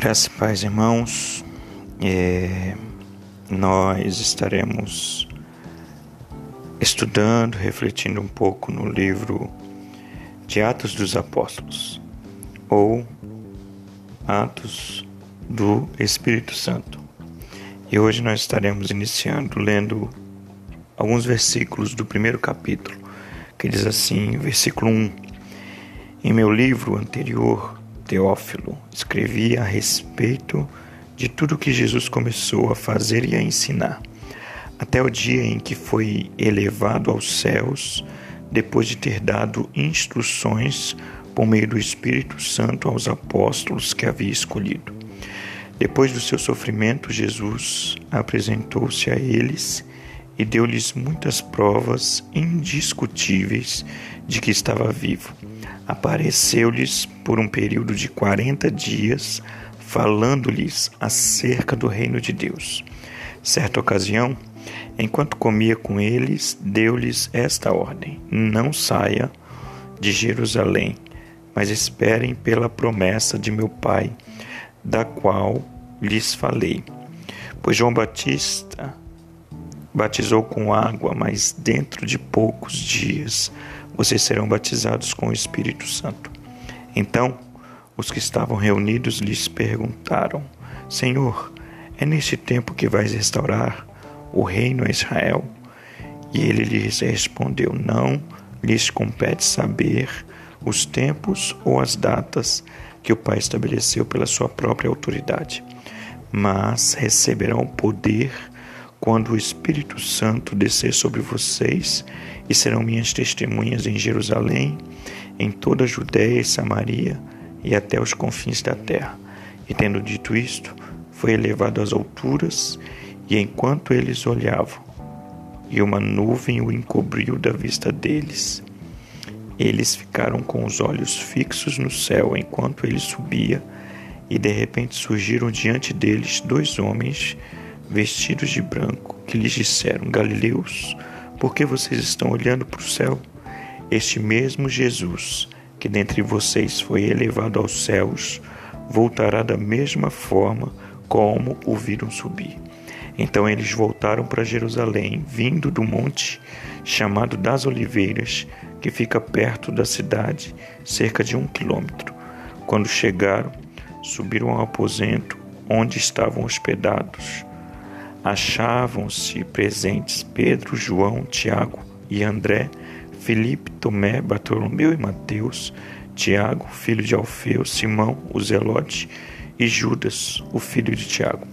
Graças e paz, irmãos. É, nós estaremos estudando, refletindo um pouco no livro de Atos dos Apóstolos ou Atos do Espírito Santo. E hoje nós estaremos iniciando lendo alguns versículos do primeiro capítulo, que diz assim, versículo 1: Em meu livro anterior Teófilo, escrevi a respeito de tudo que Jesus começou a fazer e a ensinar, até o dia em que foi elevado aos céus, depois de ter dado instruções por meio do Espírito Santo aos apóstolos que havia escolhido. Depois do seu sofrimento, Jesus apresentou-se a eles e deu-lhes muitas provas indiscutíveis de que estava vivo apareceu-lhes por um período de quarenta dias, falando-lhes acerca do reino de Deus. Certa ocasião, enquanto comia com eles, deu-lhes esta ordem: Não saia de Jerusalém, mas esperem pela promessa de meu Pai, da qual lhes falei. Pois João Batista batizou com água, mas dentro de poucos dias vocês serão batizados com o Espírito Santo. Então, os que estavam reunidos lhes perguntaram: Senhor, é neste tempo que vais restaurar o reino a Israel? E ele lhes respondeu: Não lhes compete saber os tempos ou as datas que o Pai estabeleceu pela sua própria autoridade, mas receberão poder quando o Espírito Santo descer sobre vocês e serão minhas testemunhas em Jerusalém, em toda a Judéia e Samaria e até os confins da terra. E tendo dito isto, foi elevado às alturas, e enquanto eles olhavam, e uma nuvem o encobriu da vista deles, eles ficaram com os olhos fixos no céu enquanto ele subia, e de repente surgiram diante deles dois homens vestidos de branco, que lhes disseram: Galileus, por que vocês estão olhando para o céu? Este mesmo Jesus, que dentre vocês foi elevado aos céus, voltará da mesma forma como o viram subir. Então eles voltaram para Jerusalém, vindo do monte chamado das Oliveiras, que fica perto da cidade, cerca de um quilômetro. Quando chegaram, subiram ao aposento onde estavam hospedados achavam-se presentes Pedro, João, Tiago e André, Felipe, Tomé, Bartolomeu e Mateus, Tiago, filho de Alfeu, Simão, o Zelote e Judas, o filho de Tiago.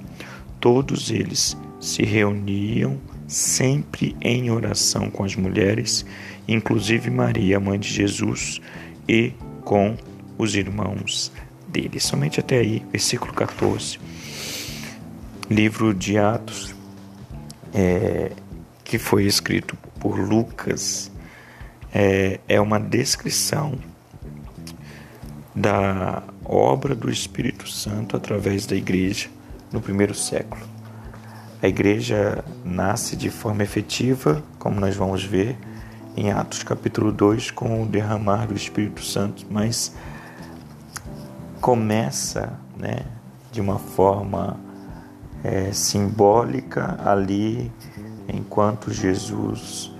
Todos eles se reuniam sempre em oração com as mulheres, inclusive Maria, mãe de Jesus, e com os irmãos dele. Somente até aí, versículo 14 livro de Atos, é, que foi escrito por Lucas, é, é uma descrição da obra do Espírito Santo através da igreja no primeiro século. A igreja nasce de forma efetiva, como nós vamos ver em Atos capítulo 2, com o derramar do Espírito Santo, mas começa né, de uma forma é, simbólica ali, enquanto Jesus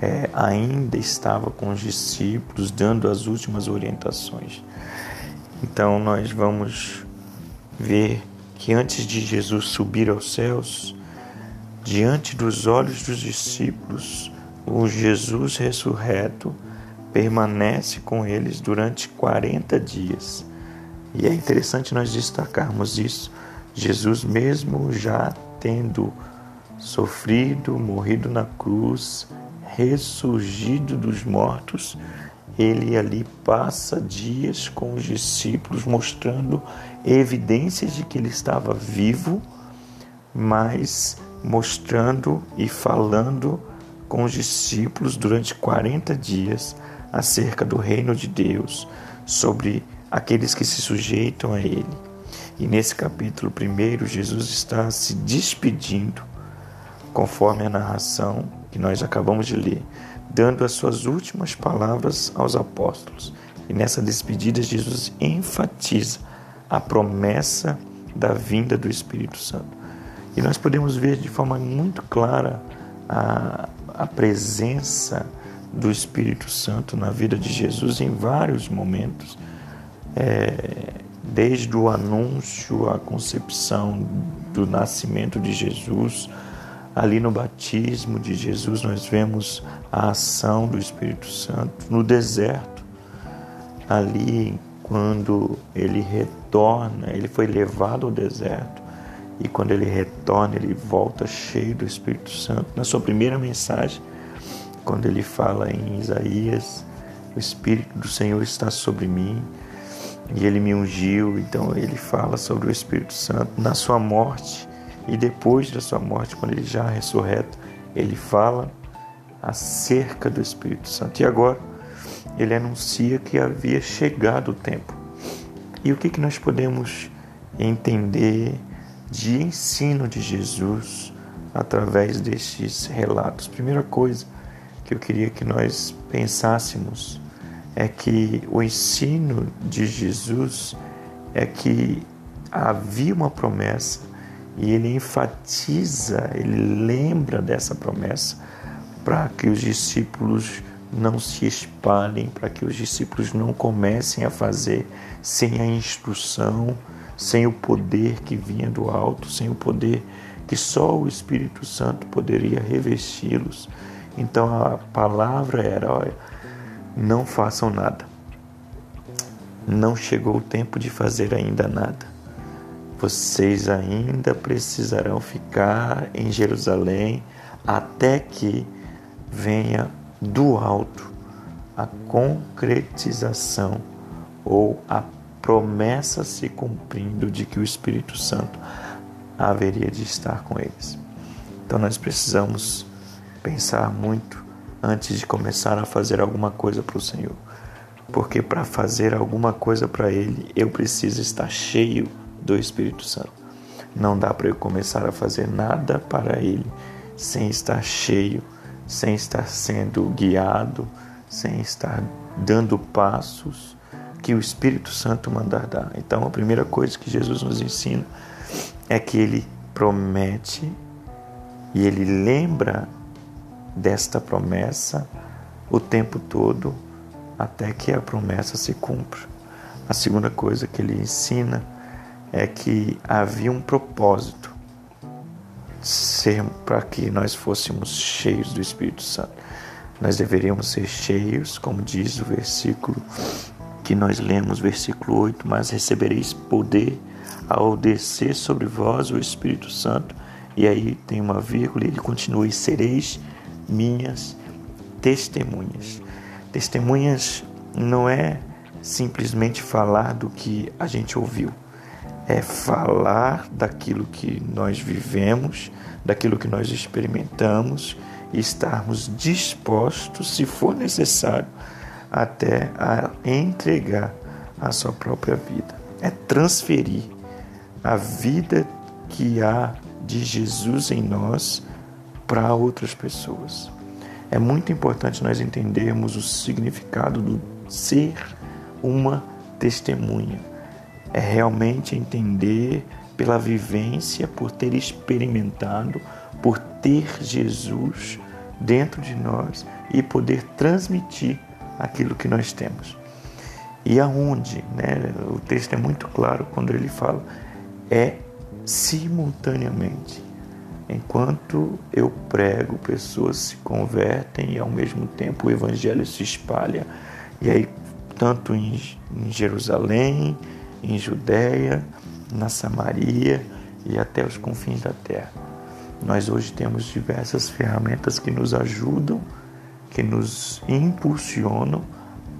é, ainda estava com os discípulos, dando as últimas orientações. Então, nós vamos ver que antes de Jesus subir aos céus, diante dos olhos dos discípulos, o Jesus ressurreto permanece com eles durante 40 dias. E é interessante nós destacarmos isso, Jesus, mesmo já tendo sofrido, morrido na cruz, ressurgido dos mortos, ele ali passa dias com os discípulos, mostrando evidências de que ele estava vivo, mas mostrando e falando com os discípulos durante 40 dias acerca do reino de Deus, sobre aqueles que se sujeitam a ele. E nesse capítulo primeiro, Jesus está se despedindo, conforme a narração que nós acabamos de ler, dando as suas últimas palavras aos apóstolos. E nessa despedida, Jesus enfatiza a promessa da vinda do Espírito Santo. E nós podemos ver de forma muito clara a, a presença do Espírito Santo na vida de Jesus em vários momentos, é, desde o anúncio, a concepção do nascimento de Jesus, ali no batismo de Jesus, nós vemos a ação do Espírito Santo no deserto, ali quando ele retorna, ele foi levado ao deserto e quando ele retorna, ele volta cheio do Espírito Santo. Na sua primeira mensagem, quando ele fala em Isaías, o Espírito do Senhor está sobre mim e ele me ungiu. Então ele fala sobre o Espírito Santo. Na sua morte e depois da sua morte, quando ele já ressurreto, ele fala acerca do Espírito Santo. E agora ele anuncia que havia chegado o tempo. E o que, que nós podemos entender de ensino de Jesus através destes relatos? Primeira coisa que eu queria que nós pensássemos é que o ensino de Jesus é que havia uma promessa e ele enfatiza, ele lembra dessa promessa para que os discípulos não se espalhem, para que os discípulos não comecem a fazer sem a instrução, sem o poder que vinha do alto, sem o poder que só o Espírito Santo poderia revesti-los. Então a palavra era: olha, não façam nada. Não chegou o tempo de fazer ainda nada. Vocês ainda precisarão ficar em Jerusalém até que venha do alto a concretização ou a promessa se cumprindo de que o Espírito Santo haveria de estar com eles. Então nós precisamos pensar muito antes de começar a fazer alguma coisa para o Senhor. Porque para fazer alguma coisa para Ele, eu preciso estar cheio do Espírito Santo. Não dá para eu começar a fazer nada para Ele sem estar cheio sem estar sendo guiado, sem estar dando passos que o Espírito Santo mandar dar. Então, a primeira coisa que Jesus nos ensina é que ele promete e ele lembra desta promessa o tempo todo até que a promessa se cumpra. A segunda coisa que ele ensina é que havia um propósito para que nós fôssemos cheios do Espírito Santo. Nós deveríamos ser cheios, como diz o versículo que nós lemos, versículo 8, mas recebereis poder ao descer sobre vós o Espírito Santo. E aí tem uma vírgula ele continua: e sereis minhas testemunhas. Testemunhas não é simplesmente falar do que a gente ouviu é falar daquilo que nós vivemos, daquilo que nós experimentamos e estarmos dispostos, se for necessário, até a entregar a sua própria vida. É transferir a vida que há de Jesus em nós para outras pessoas. É muito importante nós entendermos o significado do ser uma testemunha é realmente entender pela vivência, por ter experimentado, por ter Jesus dentro de nós e poder transmitir aquilo que nós temos. E aonde, né? O texto é muito claro quando ele fala é simultaneamente. Enquanto eu prego, pessoas se convertem e ao mesmo tempo o evangelho se espalha. E aí tanto em, em Jerusalém, em Judéia, na Samaria e até os confins da terra. Nós hoje temos diversas ferramentas que nos ajudam, que nos impulsionam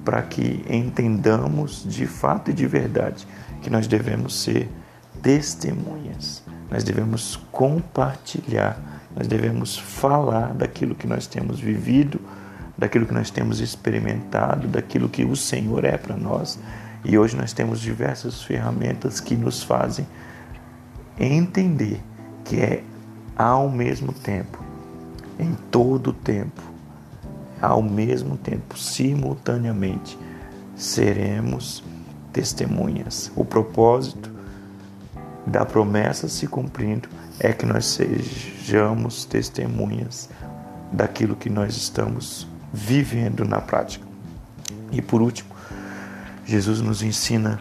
para que entendamos de fato e de verdade que nós devemos ser testemunhas, nós devemos compartilhar, nós devemos falar daquilo que nós temos vivido, daquilo que nós temos experimentado, daquilo que o Senhor é para nós e hoje nós temos diversas ferramentas que nos fazem entender que é ao mesmo tempo, em todo o tempo, ao mesmo tempo, simultaneamente, seremos testemunhas. O propósito da promessa se cumprindo é que nós sejamos testemunhas daquilo que nós estamos vivendo na prática. E por último, Jesus nos ensina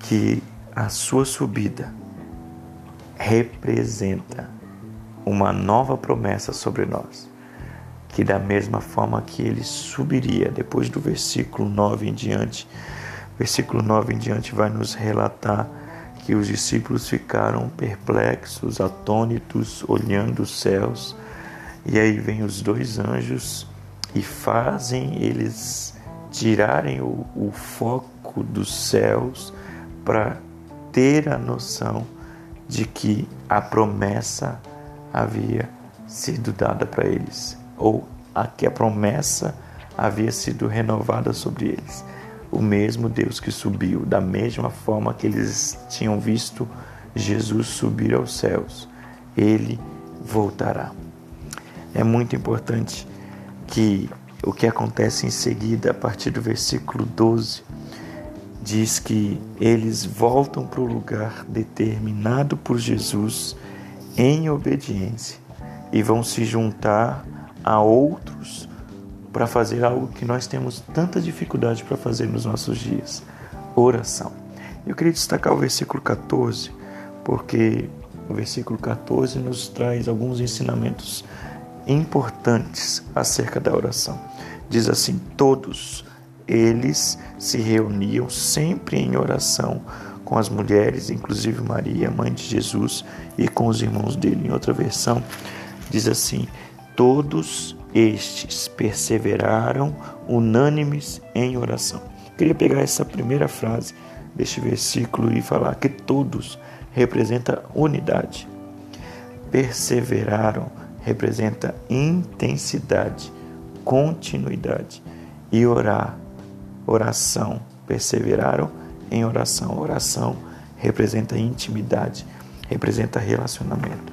que a sua subida representa uma nova promessa sobre nós. Que da mesma forma que ele subiria, depois do versículo 9 em diante, versículo 9 em diante vai nos relatar que os discípulos ficaram perplexos, atônitos, olhando os céus. E aí vem os dois anjos e fazem eles tirarem o, o foco dos céus para ter a noção de que a promessa havia sido dada para eles, ou a que a promessa havia sido renovada sobre eles o mesmo Deus que subiu, da mesma forma que eles tinham visto Jesus subir aos céus, ele voltará. É muito importante que o que acontece em seguida, a partir do versículo 12, diz que eles voltam para o lugar determinado por Jesus em obediência e vão se juntar a outros para fazer algo que nós temos tanta dificuldade para fazer nos nossos dias: oração. Eu queria destacar o versículo 14, porque o versículo 14 nos traz alguns ensinamentos importantes acerca da oração. Diz assim: Todos eles se reuniam sempre em oração com as mulheres, inclusive Maria, mãe de Jesus, e com os irmãos dele. Em outra versão, diz assim: Todos estes perseveraram unânimes em oração. Queria pegar essa primeira frase deste versículo e falar que todos representa unidade. Perseveraram representa intensidade, continuidade e orar, oração. Perseveraram em oração. Oração representa intimidade, representa relacionamento.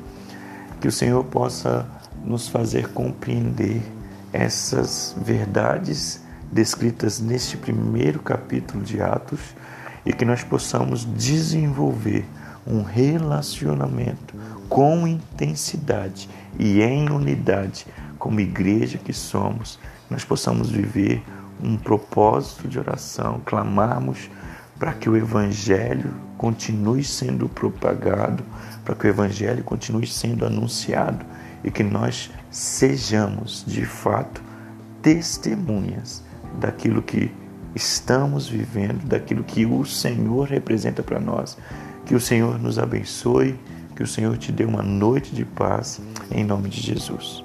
Que o Senhor possa nos fazer compreender essas verdades descritas neste primeiro capítulo de Atos e que nós possamos desenvolver um relacionamento com intensidade e em unidade, como igreja que somos, nós possamos viver um propósito de oração, clamarmos para que o Evangelho continue sendo propagado, para que o Evangelho continue sendo anunciado e que nós sejamos de fato testemunhas daquilo que estamos vivendo, daquilo que o Senhor representa para nós. Que o Senhor nos abençoe, que o Senhor te dê uma noite de paz, em nome de Jesus.